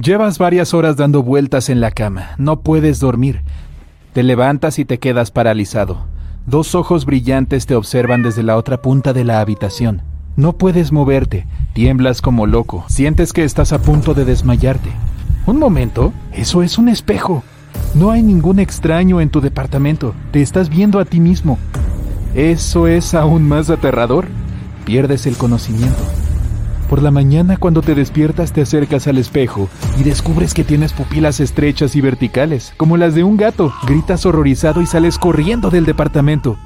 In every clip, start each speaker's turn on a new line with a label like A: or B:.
A: Llevas varias horas dando vueltas en la cama. No puedes dormir. Te levantas y te quedas paralizado. Dos ojos brillantes te observan desde la otra punta de la habitación. No puedes moverte, tiemblas como loco, sientes que estás a punto de desmayarte. Un momento, eso es un espejo. No hay ningún extraño en tu departamento, te estás viendo a ti mismo. Eso es aún más aterrador. Pierdes el conocimiento. Por la mañana cuando te despiertas te acercas al espejo y descubres que tienes pupilas estrechas y verticales, como las de un gato. Gritas horrorizado y sales corriendo del departamento.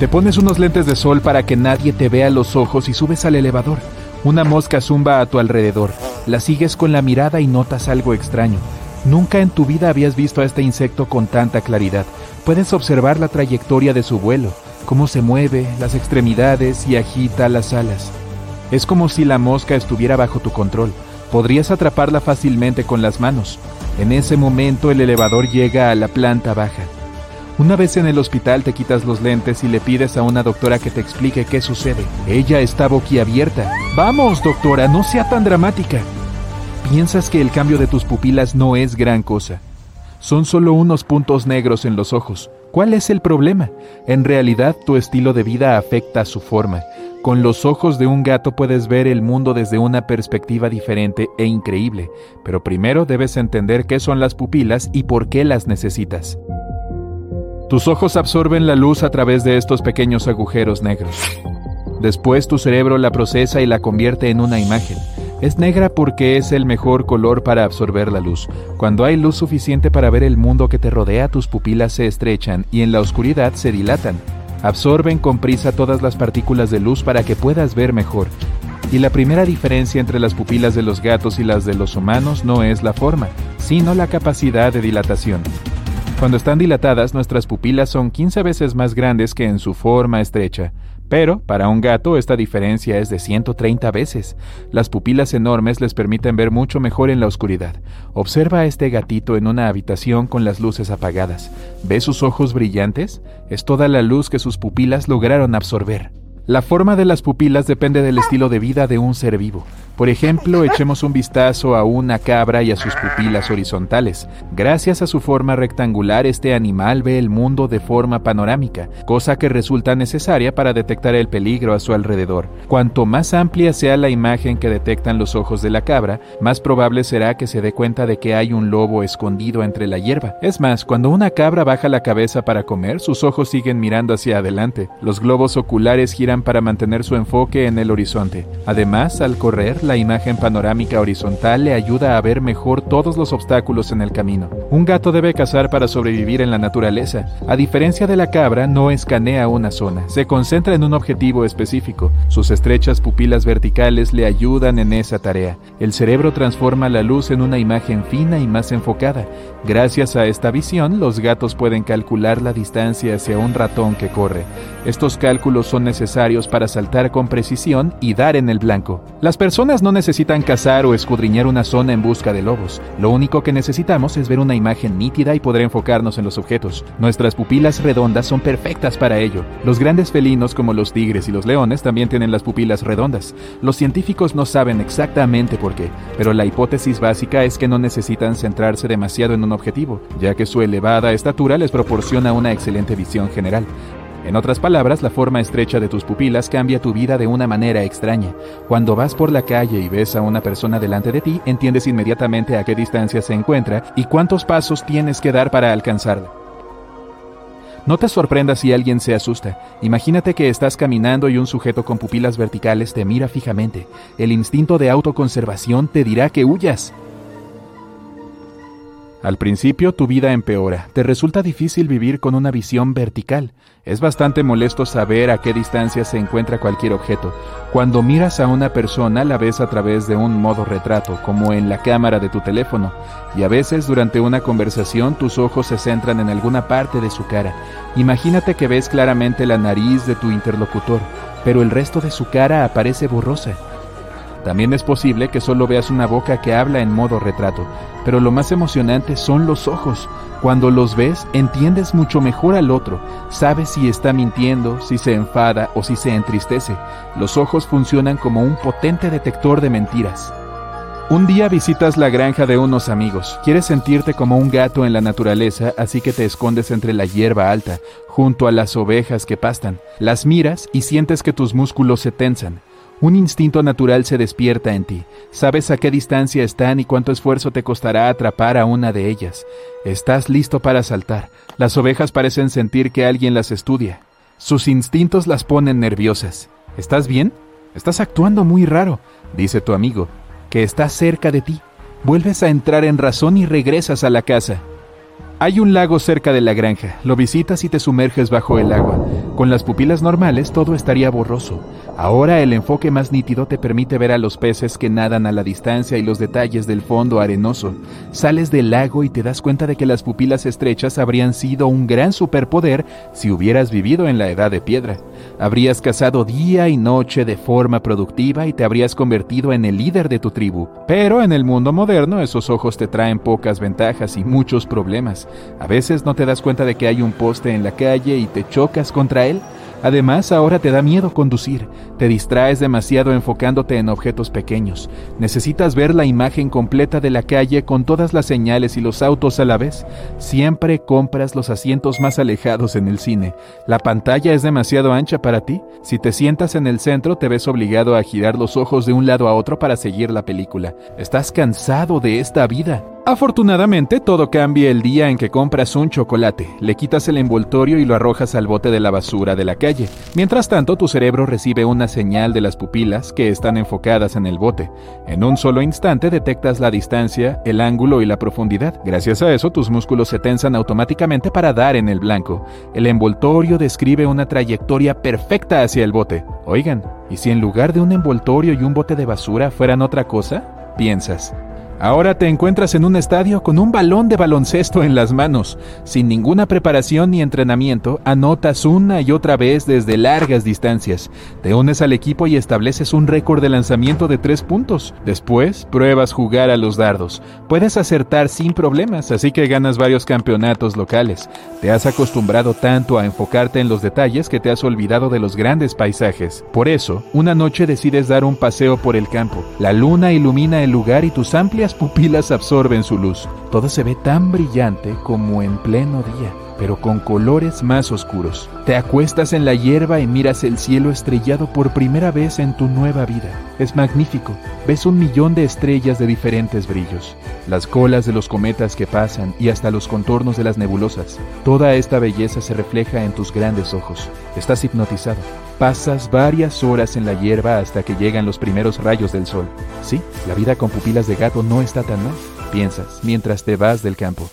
A: Te pones unos lentes de sol para que nadie te vea los ojos y subes al elevador. Una mosca zumba a tu alrededor. La sigues con la mirada y notas algo extraño. Nunca en tu vida habías visto a este insecto con tanta claridad. Puedes observar la trayectoria de su vuelo, cómo se mueve, las extremidades y agita las alas. Es como si la mosca estuviera bajo tu control. Podrías atraparla fácilmente con las manos. En ese momento el elevador llega a la planta baja. Una vez en el hospital te quitas los lentes y le pides a una doctora que te explique qué sucede. Ella está boquiabierta. Vamos, doctora, no sea tan dramática. Piensas que el cambio de tus pupilas no es gran cosa. Son solo unos puntos negros en los ojos. ¿Cuál es el problema? En realidad tu estilo de vida afecta su forma. Con los ojos de un gato puedes ver el mundo desde una perspectiva diferente e increíble, pero primero debes entender qué son las pupilas y por qué las necesitas. Tus ojos absorben la luz a través de estos pequeños agujeros negros. Después tu cerebro la procesa y la convierte en una imagen. Es negra porque es el mejor color para absorber la luz. Cuando hay luz suficiente para ver el mundo que te rodea, tus pupilas se estrechan y en la oscuridad se dilatan. Absorben con prisa todas las partículas de luz para que puedas ver mejor. Y la primera diferencia entre las pupilas de los gatos y las de los humanos no es la forma, sino la capacidad de dilatación. Cuando están dilatadas, nuestras pupilas son 15 veces más grandes que en su forma estrecha. Pero, para un gato, esta diferencia es de 130 veces. Las pupilas enormes les permiten ver mucho mejor en la oscuridad. Observa a este gatito en una habitación con las luces apagadas. ¿Ve sus ojos brillantes? Es toda la luz que sus pupilas lograron absorber. La forma de las pupilas depende del estilo de vida de un ser vivo. Por ejemplo, echemos un vistazo a una cabra y a sus pupilas horizontales. Gracias a su forma rectangular, este animal ve el mundo de forma panorámica, cosa que resulta necesaria para detectar el peligro a su alrededor. Cuanto más amplia sea la imagen que detectan los ojos de la cabra, más probable será que se dé cuenta de que hay un lobo escondido entre la hierba. Es más, cuando una cabra baja la cabeza para comer, sus ojos siguen mirando hacia adelante. Los globos oculares giran para mantener su enfoque en el horizonte. Además, al correr, la imagen panorámica horizontal le ayuda a ver mejor todos los obstáculos en el camino. Un gato debe cazar para sobrevivir en la naturaleza. A diferencia de la cabra, no escanea una zona, se concentra en un objetivo específico. Sus estrechas pupilas verticales le ayudan en esa tarea. El cerebro transforma la luz en una imagen fina y más enfocada. Gracias a esta visión, los gatos pueden calcular la distancia hacia un ratón que corre. Estos cálculos son necesarios para saltar con precisión y dar en el blanco. Las personas no necesitan cazar o escudriñar una zona en busca de lobos. Lo único que necesitamos es ver una imagen nítida y poder enfocarnos en los objetos. Nuestras pupilas redondas son perfectas para ello. Los grandes felinos como los tigres y los leones también tienen las pupilas redondas. Los científicos no saben exactamente por qué, pero la hipótesis básica es que no necesitan centrarse demasiado en un objetivo, ya que su elevada estatura les proporciona una excelente visión general. En otras palabras, la forma estrecha de tus pupilas cambia tu vida de una manera extraña. Cuando vas por la calle y ves a una persona delante de ti, entiendes inmediatamente a qué distancia se encuentra y cuántos pasos tienes que dar para alcanzarla. No te sorprendas si alguien se asusta. Imagínate que estás caminando y un sujeto con pupilas verticales te mira fijamente. El instinto de autoconservación te dirá que huyas. Al principio tu vida empeora, te resulta difícil vivir con una visión vertical. Es bastante molesto saber a qué distancia se encuentra cualquier objeto. Cuando miras a una persona la ves a través de un modo retrato, como en la cámara de tu teléfono, y a veces durante una conversación tus ojos se centran en alguna parte de su cara. Imagínate que ves claramente la nariz de tu interlocutor, pero el resto de su cara aparece borrosa. También es posible que solo veas una boca que habla en modo retrato, pero lo más emocionante son los ojos. Cuando los ves, entiendes mucho mejor al otro, sabes si está mintiendo, si se enfada o si se entristece. Los ojos funcionan como un potente detector de mentiras. Un día visitas la granja de unos amigos. Quieres sentirte como un gato en la naturaleza, así que te escondes entre la hierba alta, junto a las ovejas que pastan. Las miras y sientes que tus músculos se tensan. Un instinto natural se despierta en ti. Sabes a qué distancia están y cuánto esfuerzo te costará atrapar a una de ellas. Estás listo para saltar. Las ovejas parecen sentir que alguien las estudia. Sus instintos las ponen nerviosas. ¿Estás bien? Estás actuando muy raro, dice tu amigo, que está cerca de ti. Vuelves a entrar en razón y regresas a la casa. Hay un lago cerca de la granja. Lo visitas y te sumerges bajo el agua. Con las pupilas normales todo estaría borroso. Ahora el enfoque más nítido te permite ver a los peces que nadan a la distancia y los detalles del fondo arenoso. Sales del lago y te das cuenta de que las pupilas estrechas habrían sido un gran superpoder si hubieras vivido en la edad de piedra. Habrías cazado día y noche de forma productiva y te habrías convertido en el líder de tu tribu. Pero en el mundo moderno esos ojos te traen pocas ventajas y muchos problemas. A veces no te das cuenta de que hay un poste en la calle y te chocas contra él. Además, ahora te da miedo conducir, te distraes demasiado enfocándote en objetos pequeños. Necesitas ver la imagen completa de la calle con todas las señales y los autos a la vez. Siempre compras los asientos más alejados en el cine. La pantalla es demasiado ancha para ti. Si te sientas en el centro, te ves obligado a girar los ojos de un lado a otro para seguir la película. Estás cansado de esta vida. Afortunadamente, todo cambia el día en que compras un chocolate, le quitas el envoltorio y lo arrojas al bote de la basura de la calle. Mientras tanto, tu cerebro recibe una señal de las pupilas que están enfocadas en el bote. En un solo instante detectas la distancia, el ángulo y la profundidad. Gracias a eso, tus músculos se tensan automáticamente para dar en el blanco. El envoltorio describe una trayectoria perfecta hacia el bote. Oigan, ¿y si en lugar de un envoltorio y un bote de basura fueran otra cosa? Piensas. Ahora te encuentras en un estadio con un balón de baloncesto en las manos. Sin ninguna preparación ni entrenamiento, anotas una y otra vez desde largas distancias. Te unes al equipo y estableces un récord de lanzamiento de tres puntos. Después, pruebas jugar a los dardos. Puedes acertar sin problemas, así que ganas varios campeonatos locales. Te has acostumbrado tanto a enfocarte en los detalles que te has olvidado de los grandes paisajes. Por eso, una noche decides dar un paseo por el campo. La luna ilumina el lugar y tus amplias pupilas absorben su luz. Todo se ve tan brillante como en pleno día, pero con colores más oscuros. Te acuestas en la hierba y miras el cielo estrellado por primera vez en tu nueva vida. Es magnífico. Ves un millón de estrellas de diferentes brillos, las colas de los cometas que pasan y hasta los contornos de las nebulosas. Toda esta belleza se refleja en tus grandes ojos. Estás hipnotizado. Pasas varias horas en la hierba hasta que llegan los primeros rayos del sol. Sí, la vida con pupilas de gato no está tan mal, piensas, mientras te vas del campo.